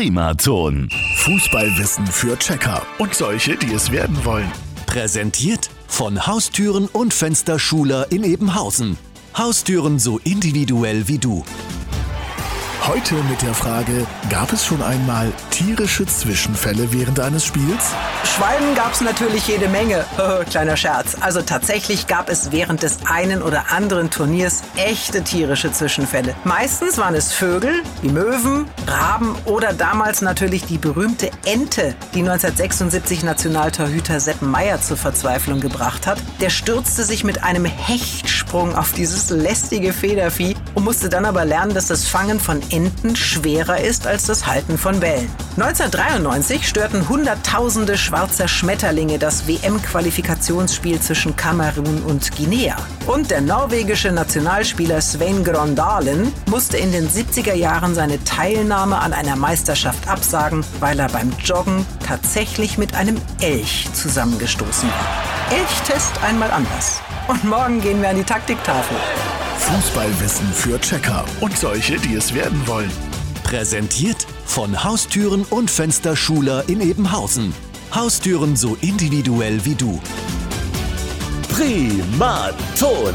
Primaton. Fußballwissen für Checker und solche, die es werden wollen. Präsentiert von Haustüren und Fensterschuler in Ebenhausen. Haustüren so individuell wie du. Heute mit der Frage, gab es schon einmal tierische Zwischenfälle während eines Spiels? Schwalben gab es natürlich jede Menge. Kleiner Scherz. Also tatsächlich gab es während des einen oder anderen Turniers echte tierische Zwischenfälle. Meistens waren es Vögel wie Möwen, Raben oder damals natürlich die berühmte Ente, die 1976 Nationaltorhüter Sepp Meyer zur Verzweiflung gebracht hat. Der stürzte sich mit einem Hechtsprung auf dieses lästige Federvieh und musste dann aber lernen, dass das Fangen von Enten schwerer ist als das Halten von Bällen. 1993 störten Hunderttausende schwarzer Schmetterlinge das WM-Qualifikationsspiel zwischen Kamerun und Guinea. Und der norwegische Nationalspieler Svein Grondalen musste in den 70er Jahren seine Teilnahme an einer Meisterschaft absagen, weil er beim Joggen tatsächlich mit einem Elch zusammengestoßen war. Elchtest einmal anders. Und morgen gehen wir an die Taktiktafel. Fußballwissen für Checker und solche, die es werden wollen. Präsentiert von Haustüren und Fensterschuler in Ebenhausen. Haustüren so individuell wie du. Primaton.